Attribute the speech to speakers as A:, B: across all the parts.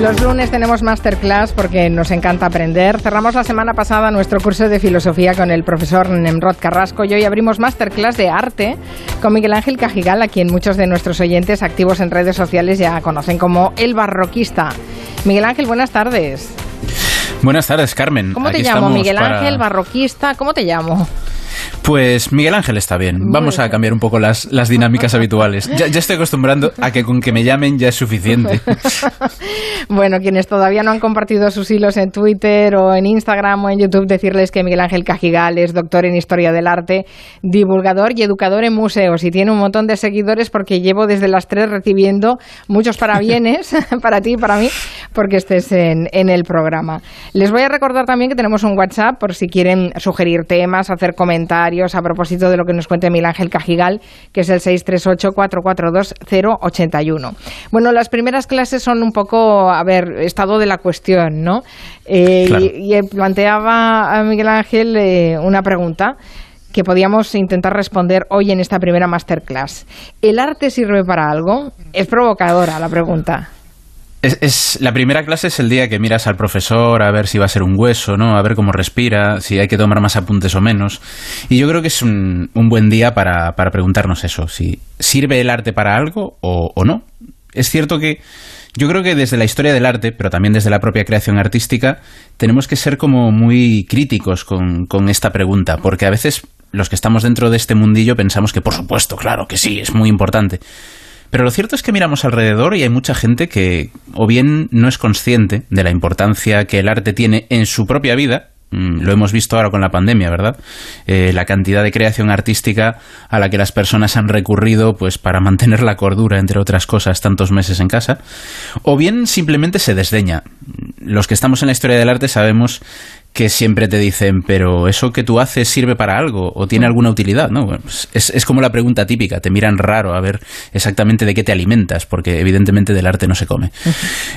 A: Los lunes tenemos masterclass porque nos encanta aprender. Cerramos la semana pasada nuestro curso de filosofía con el profesor Nemrod Carrasco y hoy abrimos masterclass de arte con Miguel Ángel Cajigal, a quien muchos de nuestros oyentes activos en redes sociales ya conocen como el barroquista. Miguel Ángel, buenas tardes.
B: Buenas tardes, Carmen.
A: ¿Cómo te llamo? Miguel Ángel, barroquista, ¿cómo te llamo?
B: Pues Miguel Ángel está bien. Vamos a cambiar un poco las, las dinámicas habituales. Ya, estoy acostumbrando a que con que me llamen ya es suficiente.
A: bueno, quienes todavía no han compartido sus hilos en Twitter o en Instagram o en YouTube, decirles que Miguel Ángel Cajigal es doctor en Historia del Arte, divulgador y educador en museos y tiene un montón de seguidores porque llevo desde las tres recibiendo muchos parabienes para ti y para mí porque estés en, en el programa. Les voy a recordar también que tenemos un WhatsApp por si quieren sugerir temas, hacer comentarios a propósito de lo que nos cuente Miguel Ángel Cajigal, que es el 638-442-081. Bueno, las primeras clases son un poco, a ver, estado de la cuestión, ¿no? Eh, y, planteaba a Miguel Ángel eh, una pregunta que podíamos intentar responder hoy en esta primera masterclass. ¿El arte sirve para algo? Es provocadora la pregunta.
B: Es, la primera clase es el día que miras al profesor a ver si va a ser un hueso, ¿no? A ver cómo respira, si hay que tomar más apuntes o menos. Y yo creo que es un, buen día para, preguntarnos eso, si sirve el arte para algo o, o no. Es cierto que yo creo que desde la historia del arte, pero también desde la propia creación artística, tenemos que ser como muy críticos con, con esta pregunta, porque a veces los que estamos dentro de este mundillo pensamos que por supuesto, claro que sí, es muy importante. Pero lo cierto es que miramos alrededor y hay mucha gente que o bien no es consciente de la importancia que el arte tiene en su propia vida, mm, lo hemos visto ahora con la pandemia, ¿verdad? Eh, la cantidad de creación artística a la que las personas han recurrido pues para mantener la cordura, entre otras cosas, tantos meses en casa. O bien simplemente se desdeña. Los que estamos en la historia del arte sabemos que siempre te dicen, pero eso que tú haces sirve para algo o tiene alguna utilidad, ¿no? Pues es, es, como la pregunta típica, te miran raro a ver exactamente de qué te alimentas, porque evidentemente del arte no se come.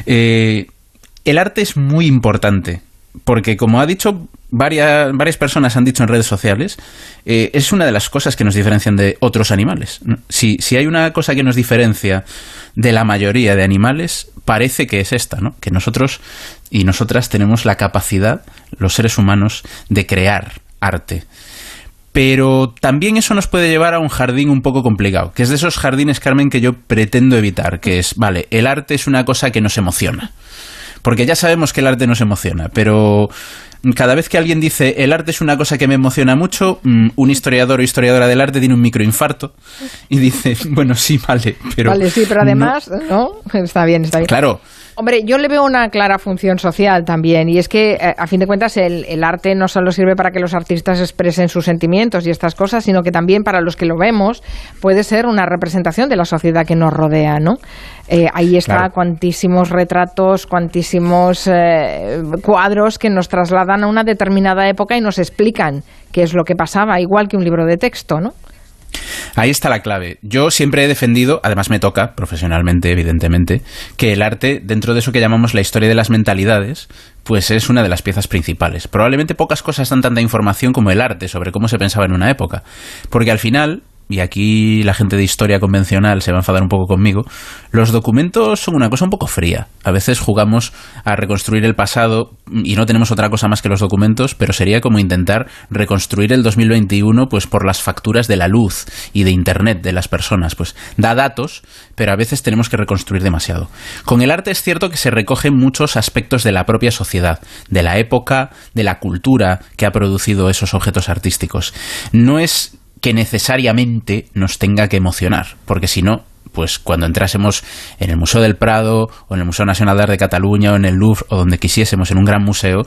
B: Eh, el arte es muy importante, porque como ha dicho varias, varias personas han dicho en redes sociales, eh, es una de las cosas que nos diferencian de otros animales. Si, si hay una cosa que nos diferencia de la mayoría de animales, parece que es esta, ¿no? Que nosotros y nosotras tenemos la capacidad, los seres humanos, de crear arte. Pero también eso nos puede llevar a un jardín un poco complicado, que es de esos jardines, Carmen, que yo pretendo evitar, que es, vale, el arte es una cosa que nos emociona. Porque ya sabemos que el arte nos emociona, pero cada vez que alguien dice el arte es una cosa que me emociona mucho, mm, un historiador o historiadora del arte tiene un microinfarto y dice, bueno, sí, vale, pero...
A: Vale, sí, pero además, ¿no? Está bien, está bien.
B: Claro,
A: Hombre, yo le veo una clara función social también, y es que, eh, a fin de cuentas, el, arte no solo sirve para que los artistas expresen sus sentimientos y estas cosas, sino que también para los que lo vemos puede ser una representación de la sociedad que nos rodea, ¿no? Eh, ahí está cuantísimos retratos, cuantísimos eh, cuadros que nos trasladan a una determinada época y nos explican qué es lo que pasaba, igual que un libro de texto, ¿no?
B: Ahí está la clave. Yo siempre he defendido, además me toca, profesionalmente, evidentemente, que el arte, dentro de eso que llamamos la historia de las mentalidades, pues es una de las piezas principales. Probablemente pocas cosas dan tanta información como el arte sobre cómo se pensaba en una época. Porque al final, y aquí la gente de historia convencional se va a enfadar un poco conmigo, los documentos son una cosa un poco fría. A veces jugamos a reconstruir el pasado y no tenemos otra cosa más que los documentos, pero sería como intentar reconstruir el 2021 pues por las facturas de la luz y de internet de las personas, pues da datos, pero a veces tenemos que reconstruir demasiado. Con el arte es cierto que se recogen muchos aspectos de la propia sociedad, de la época, de la cultura que ha producido esos objetos artísticos. No es que necesariamente nos tenga que emocionar, porque si no, pues cuando entrásemos en el Museo del Prado o en el Museo Nacional de Cataluña o en el Louvre o donde quisiésemos en un gran museo,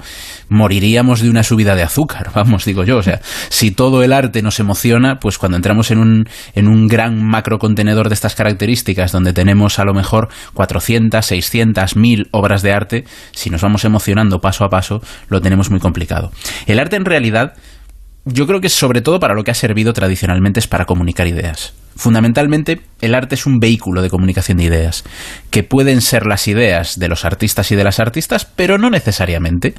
B: moriríamos de una subida de azúcar, vamos, digo yo. O sea, si todo el arte nos emociona, pues cuando entramos en un, en un gran macro contenedor de estas características, donde tenemos a lo mejor 400, 600, 1000 obras de arte, si nos vamos emocionando paso a paso, lo tenemos muy complicado. El arte en realidad yo creo que sobre todo para lo que ha servido tradicionalmente es para comunicar ideas. Fundamentalmente, el arte es un vehículo de comunicación de ideas, que pueden ser las ideas de los artistas y de las artistas, pero no necesariamente.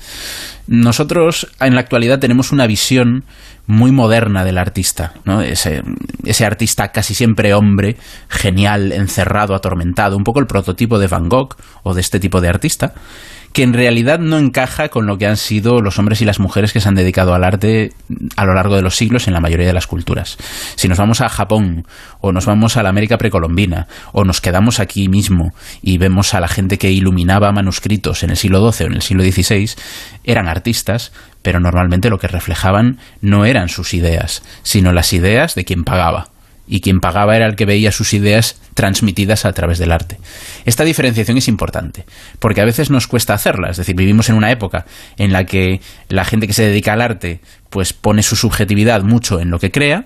B: Nosotros en la actualidad tenemos una visión muy moderna del artista, ¿no? ese, ese artista casi siempre hombre, genial, encerrado, atormentado, un poco el prototipo de Van Gogh o de este tipo de artista que en realidad no encaja con lo que han sido los hombres y las mujeres que se han dedicado al arte a lo largo de los siglos en la mayoría de las culturas. Si nos vamos a Japón, o nos vamos a la América precolombina, o nos quedamos aquí mismo y vemos a la gente que iluminaba manuscritos en el siglo XII o en el siglo XVI, eran artistas, pero normalmente lo que reflejaban no eran sus ideas, sino las ideas de quien pagaba y quien pagaba era el que veía sus ideas transmitidas a través del arte. Esta diferenciación es importante, porque a veces nos cuesta hacerla, es decir, vivimos en una época en la que la gente que se dedica al arte pues pone su subjetividad mucho en lo que crea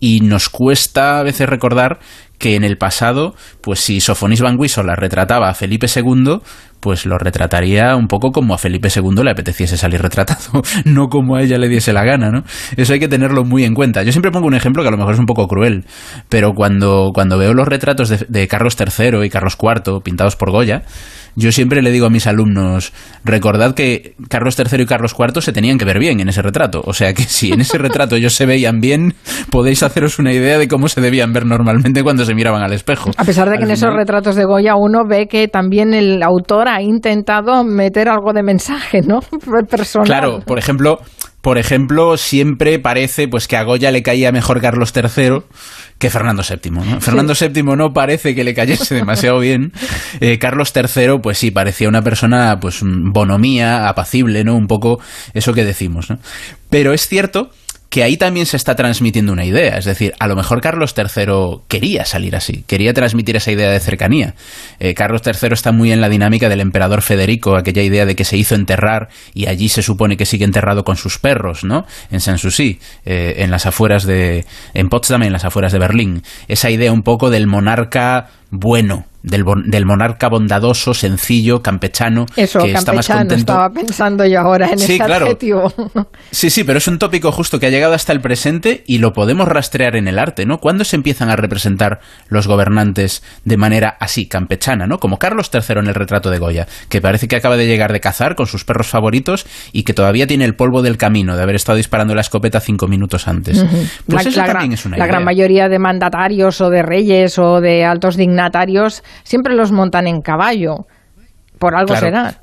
B: y nos cuesta a veces recordar que en el pasado, pues si Sofonis Van la retrataba a Felipe II, pues lo retrataría un poco como a Felipe II le apeteciese salir retratado, no como a ella le diese la gana, ¿no? Eso hay que tenerlo muy en cuenta. Yo siempre pongo un ejemplo que a lo mejor es un poco cruel, pero cuando, cuando veo los retratos de, de Carlos III y Carlos IV pintados por Goya, yo siempre le digo a mis alumnos, recordad que Carlos III y Carlos IV se tenían que ver bien en ese retrato. O sea que si en ese retrato ellos se veían bien, podéis haceros una idea de cómo se debían ver normalmente cuando se miraban al espejo.
A: A pesar de que en esos retratos de Goya uno ve que también el autor ha intentado meter algo de mensaje, ¿no? Personal.
B: Claro, por ejemplo, por ejemplo, siempre parece pues que a Goya le caía mejor Carlos III que Fernando VII. ¿no? Fernando VII no parece que le cayese demasiado bien. Eh, Carlos III, pues sí, parecía una persona, pues, bonomía, apacible, ¿no? Un poco eso que decimos, ¿no? Pero es cierto que ahí también se está transmitiendo una idea. Es decir, a lo mejor Carlos III quería salir así, quería transmitir esa idea de cercanía. Eh, Carlos III está muy en la dinámica del emperador Federico, aquella idea de que se hizo enterrar y allí se supone que sigue enterrado con sus perros, ¿no? En Sanssouci, eh, en las afueras de. en Potsdam, en las afueras de Berlín. Esa idea un poco del monarca bueno, del, del, monarca bondadoso, sencillo, campechano,
A: Eso, que está más contento. estaba pensando yo ahora en sí, ese claro. adjetivo.
B: Sí, sí, pero es un tópico justo que ha llegado hasta el presente y lo podemos rastrear en el arte, ¿no? ¿Cuándo se empiezan a representar los gobernantes de manera así, campechana, ¿no? Como Carlos III en el retrato de Goya, que parece que acaba de llegar de cazar con sus perros favoritos y que todavía tiene el polvo del camino de haber estado disparando la escopeta cinco minutos antes. Pues
A: la,
B: eso
A: la
B: también es una
A: La
B: idea.
A: gran mayoría de mandatarios o de reyes o de altos dignatarios siempre los montan en caballo. Por algo
B: Claro.
A: será.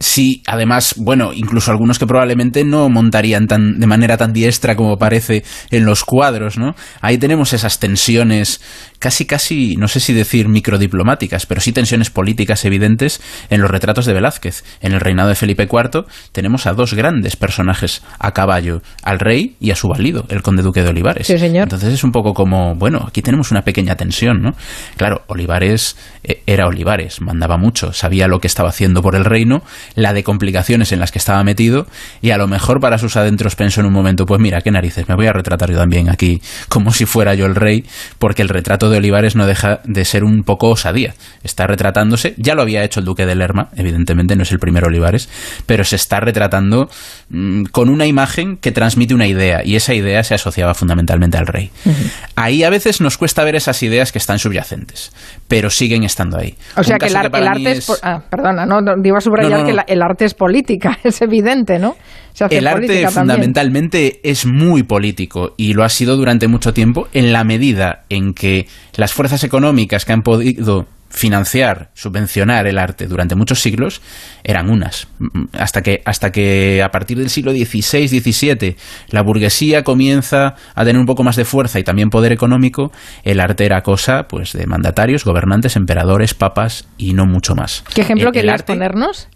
B: Sí, además, bueno, incluso algunos que probablemente no montarían tan, de manera tan diestra como parece en los cuadros, ¿no? Ahí tenemos esas tensiones, casi, casi, no sé si decir microdiplomáticas, pero sí tensiones políticas evidentes en los retratos de Velázquez. En el reinado de Felipe IV tenemos a dos grandes personajes a caballo, al rey y a su valido, el conde duque de Olivares.
A: Sí, señor.
B: Entonces es un poco como, bueno, aquí tenemos una pequeña tensión, ¿no? Claro, Olivares eh, era Olivares, mandaba mucho, sabía lo que estaba haciendo por el reino, la de complicaciones en las que estaba metido, y a lo mejor para sus adentros pensó en un momento, pues mira, qué narices, me voy a retratar yo también aquí como si fuera yo el rey, porque el retrato de Olivares no deja de ser un poco osadía. Está retratándose, ya lo había hecho el duque de Lerma, evidentemente no es el primer Olivares, pero se está retratando mm, con una imagen que transmite una idea, y esa idea se asociaba fundamentalmente al rey. Ahí a veces nos cuesta ver esas ideas que están subyacentes, pero siguen estando ahí.
A: O sea que el, ar- arte es... Ah, perdona, no, no, iba a subrayar
B: No, no,
A: que la- el arte es política, es evidente, ¿no? Se hace
B: El arte
A: también.
B: fundamentalmente es muy político y lo ha sido durante mucho tiempo en la medida en que las fuerzas económicas que han podido financiar, subvencionar el arte durante muchos siglos eran unas. Mm, Hasta que, hasta que a partir del siglo XVI, XVII, la burguesía comienza a tener un poco más de fuerza y también poder económico, el arte era cosa pues de mandatarios, gobernantes, emperadores, papas y no mucho más.
A: ¿Qué ejemplo
B: El- el
A: querías
B: arte-
A: ponernos?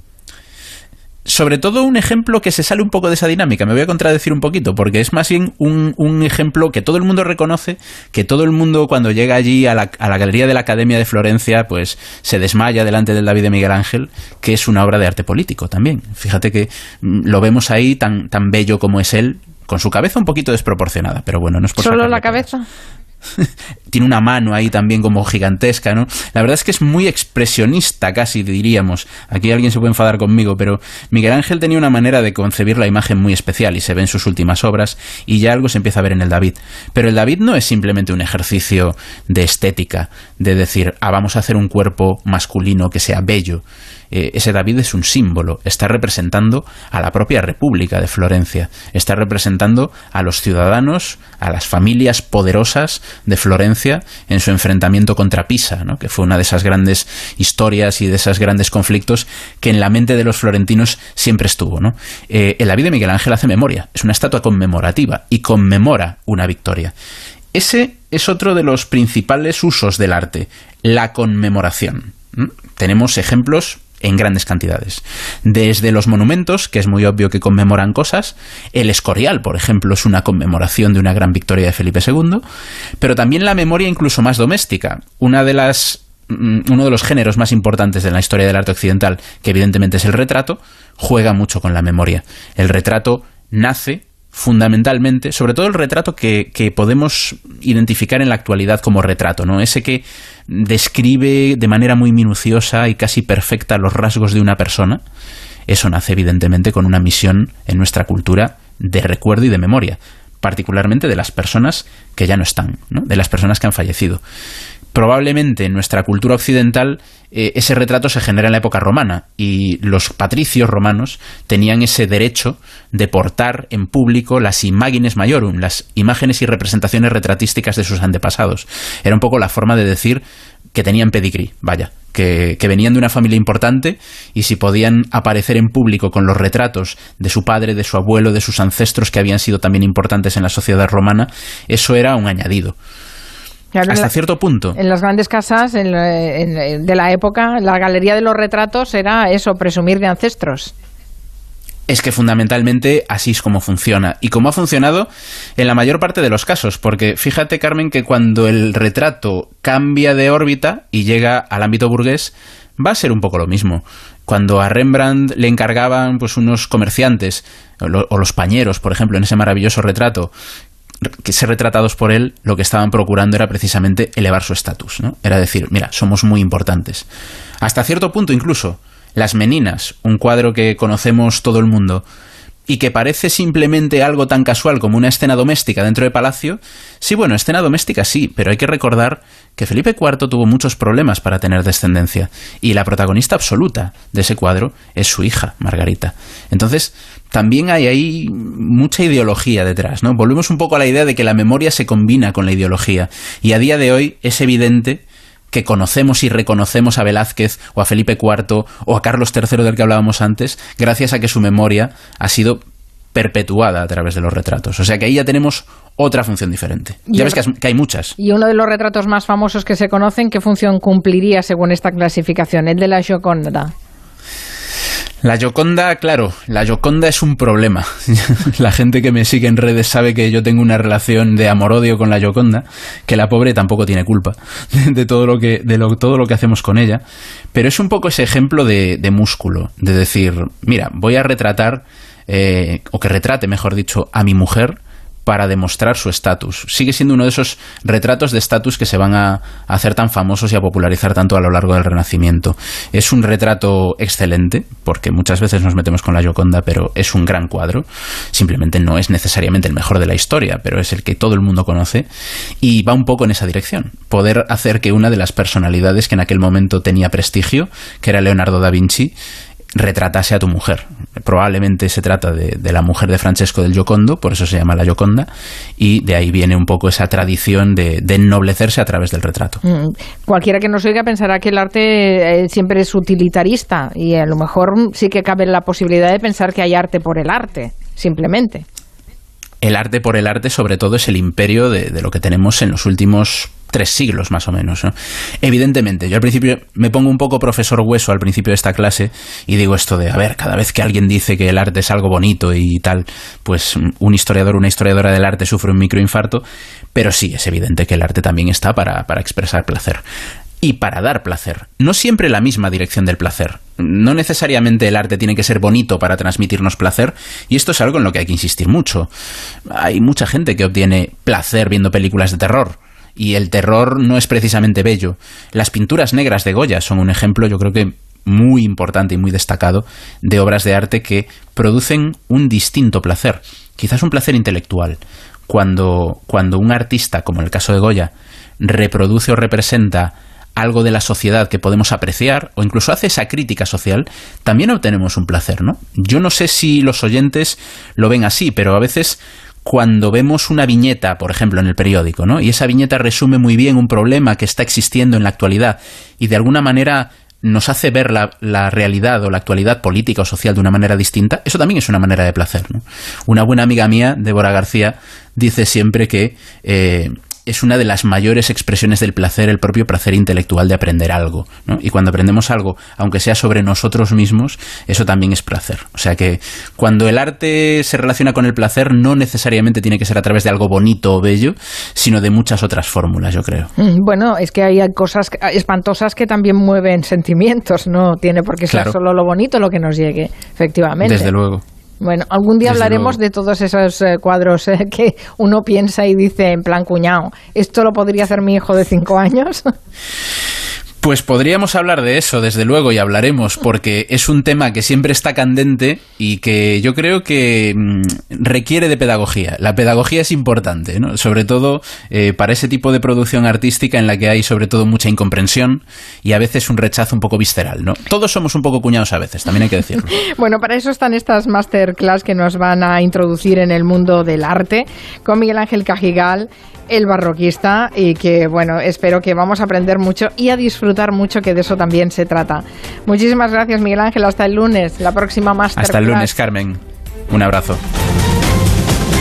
B: Sobre todo un ejemplo que se sale un poco de esa dinámica. Me voy a contradecir un poquito, porque es más bien un, un ejemplo que todo el mundo reconoce, que todo el mundo cuando llega allí a la, a la Galería de la Academia de Florencia, pues se desmaya delante del David de Miguel Ángel, que es una obra de arte político también. Fíjate que mm, lo vemos ahí tan, tan bello como es él, con su cabeza un poquito desproporcionada, pero bueno, no es por
A: ¿Solo la cabeza?
B: Tiene una mano ahí también como gigantesca, ¿no? La verdad es que es muy expresionista, casi diríamos. Aquí alguien se puede enfadar conmigo, pero Miguel Ángel tenía una manera de concebir la imagen muy especial y se ve en sus últimas obras y ya algo se empieza a ver en el David. Pero el David no es simplemente un ejercicio de estética, de decir, ah, vamos a hacer un cuerpo masculino que sea bello. Eh, ese David es un símbolo, está representando a la propia República de Florencia, está representando a los ciudadanos, a las familias poderosas de Florencia en su enfrentamiento contra Pisa, que fue una de esas grandes historias y de esos grandes conflictos que en la mente de los florentinos siempre estuvo. ¿no? Eh, de Miguel Ángel hace memoria, es una estatua conmemorativa y conmemora una victoria. Ese es otro de los principales usos del arte, la conmemoración. Tenemos ejemplos en grandes cantidades. Desde los monumentos, que es muy obvio que conmemoran cosas, el Escorial, por ejemplo, es una conmemoración de una gran victoria de Felipe II, pero también la memoria incluso más doméstica. Una de las mm, uno de los géneros más importantes de la historia del arte occidental, que evidentemente es el retrato, juega mucho con la memoria. El retrato nace fundamentalmente, sobre todo el retrato que, que, podemos identificar en la actualidad como retrato, ¿no? Ese que describe de manera muy minuciosa y casi perfecta los rasgos de una persona. Eso nace evidentemente con una misión en nuestra cultura de recuerdo y de memoria, particularmente de las personas que ya no están, ¿no? de las personas que han fallecido probablemente en nuestra cultura occidental eh, ese retrato se genera en la época romana y los patricios romanos tenían ese derecho de portar en público las imágenes majorum, las imágenes y representaciones retratísticas de sus antepasados. Era un poco la forma de decir que tenían pedigrí, vaya, que, que, venían de una familia importante y si podían aparecer en público con los retratos de su padre, de su abuelo, de sus ancestros que habían sido también importantes en la sociedad romana, eso era un añadido hasta cierto punto.
A: En las grandes casas de la época, la galería de los retratos era eso, presumir de ancestros.
B: Es que fundamentalmente así es como funciona. Y como ha funcionado en la mayor parte de los casos. Porque fíjate, Carmen, que cuando el retrato cambia de órbita y llega al ámbito burgués, va a ser un poco lo mismo. Cuando a Rembrandt le encargaban pues unos comerciantes, o los pañeros, por ejemplo, en ese maravilloso retrato, que ser retratados por él, lo que estaban procurando era precisamente elevar su estatus, ¿no? Era decir, mira, somos muy importantes. Hasta cierto punto incluso, Las Meninas, un cuadro que conocemos todo el mundo, y que parece simplemente algo tan casual como una escena doméstica dentro de Palacio, sí, bueno, escena doméstica sí, pero hay que recordar que Felipe IV tuvo muchos problemas para tener descendencia, y la protagonista absoluta de ese cuadro es su hija, Margarita. Entonces, también hay ahí mucha ideología detrás, ¿no? Volvemos un poco a la idea de que la memoria se combina con la ideología, y a día de hoy es evidente que conocemos y reconocemos a Velázquez o a Felipe IV o a Carlos III del que hablábamos antes, gracias a que su memoria ha sido perpetuada a través de los retratos. O sea que ahí ya tenemos otra función diferente. Ya ves que, hay muchas.
A: Y uno de los retratos más famosos que se conocen, ¿qué función cumpliría según esta clasificación? El de la Gioconda.
B: La Yoconda, claro, la Yoconda es un problema. la gente que me sigue en redes sabe que yo tengo una relación de amor-odio con la Yoconda, que la pobre tampoco tiene culpa de todo lo que, de todo lo que hacemos con ella. Pero es un poco ese ejemplo de, músculo, de decir, mira, voy a retratar, eh, o que retrate, mejor dicho, a mi mujer para demostrar su estatus. Sigue siendo uno de esos retratos de estatus que se van a hacer tan famosos y a popularizar tanto a lo largo del Renacimiento. Es un retrato excelente, porque muchas veces nos metemos con la Gioconda, pero es un gran cuadro. Simplemente no es necesariamente el mejor de la historia, pero es el que todo el mundo conoce y va un poco en esa dirección. Poder hacer que una de las personalidades que en aquel momento tenía prestigio, que era Leonardo da Vinci, retratase a tu mujer. Probablemente se trata de, la mujer de Francesco del Giocondo, por eso se llama la Gioconda, y de ahí viene un poco esa tradición de, ennoblecerse a través del retrato. Mm,
A: cualquiera que nos oiga pensará que el arte eh, siempre es utilitarista y a lo mejor sí que cabe la posibilidad de pensar que hay arte por el arte, simplemente
B: el arte por el arte, sobre todo, es el imperio de, lo que tenemos en los últimos tres siglos más o menos. Evidentemente, yo al principio me pongo un poco profesor hueso al principio de esta clase y digo esto de, a ver, cada vez que alguien dice que el arte es algo bonito y tal, pues un historiador, una historiadora del arte sufre un microinfarto, pero sí, es evidente que el arte también está para, para expresar placer y para dar placer. No siempre la misma dirección del placer. No necesariamente el arte tiene que ser bonito para transmitirnos placer, y esto es algo en lo que hay que insistir mucho. Hay mucha gente que obtiene placer viendo películas de terror, y el terror no es precisamente bello. Las pinturas negras de Goya son un ejemplo, yo creo que muy importante y muy destacado de obras de arte que producen un distinto placer, quizás un placer intelectual. Cuando, cuando un artista, como en el caso de Goya, reproduce o representa algo de la sociedad que podemos apreciar o incluso hace esa crítica social, también obtenemos un placer, ¿no? Yo no sé si los oyentes lo ven así, pero a veces cuando vemos una viñeta, por ejemplo, en el periódico, ¿no? Y esa viñeta resume muy bien un problema que está existiendo en la actualidad y de alguna manera nos hace ver la, realidad o la actualidad política o social de una manera distinta, eso también es una manera de placer. Una buena amiga mía, Débora García, dice siempre que eh, es una de las mayores expresiones del placer, el propio placer intelectual de aprender algo. ¿no? Y cuando aprendemos algo, aunque sea sobre nosotros mismos, eso también es placer. O sea que cuando el arte se relaciona con el placer, no necesariamente tiene que ser a través de algo bonito o bello, sino de muchas otras fórmulas, yo creo.
A: Mm, bueno, es que hay cosas espantosas que también mueven sentimientos, no tiene por qué ser solo lo bonito lo que nos llegue, efectivamente.
B: Desde luego.
A: Bueno, algún día hablaremos de todos esos eh, cuadros eh, que uno piensa y dice en plan cuñado, ¿esto lo podría hacer mi hijo de cinco años?
B: Pues podríamos hablar de eso, desde luego, y hablaremos, porque es un tema que siempre está candente y que yo creo que mm, requiere de pedagogía. La pedagogía es importante, ¿no? sobre todo eh, para ese tipo de producción artística en la que hay sobre todo mucha incomprensión y a veces un rechazo un poco visceral. ¿no? Todos somos un poco cuñados a veces, también hay que decirlo.
A: bueno, para eso están estas masterclass que nos van a introducir en el mundo del arte con Miguel Ángel Cajigal el barroquista y que, bueno, espero que vamos a aprender mucho y a disfrutar mucho, que de eso también se trata. Muchísimas gracias, Miguel Ángel. Hasta el lunes, la próxima Masterclass.
B: Hasta el lunes, Carmen. Un abrazo.